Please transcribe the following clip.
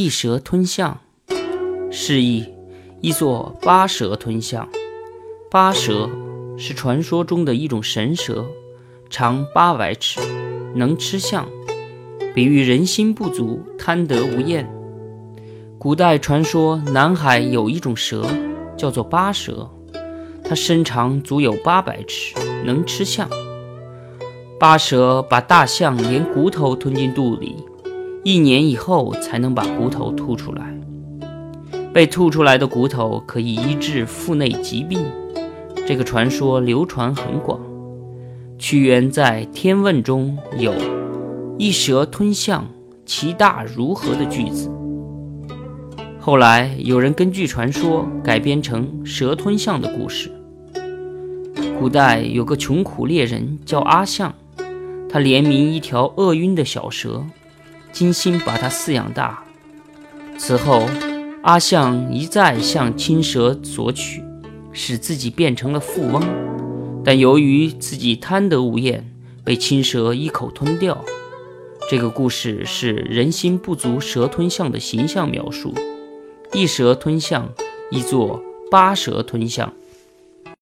一蛇吞象，示意一座八蛇吞象。八蛇是传说中的一种神蛇，长八百尺，能吃象，比喻人心不足，贪得无厌。古代传说南海有一种蛇，叫做八蛇，它身长足有八百尺，能吃象。八蛇把大象连骨头吞进肚里。一年以后才能把骨头吐出来。被吐出来的骨头可以医治腹内疾病，这个传说流传很广。屈原在《天问》中有“一蛇吞象，其大如何”的句子。后来有人根据传说改编成蛇吞象的故事。古代有个穷苦猎人叫阿象，他怜悯一条饿晕的小蛇。精心把它饲养大。此后，阿象一再向青蛇索取，使自己变成了富翁。但由于自己贪得无厌，被青蛇一口吞掉。这个故事是人心不足蛇吞象的形象描述。一蛇吞象，一作八蛇吞象。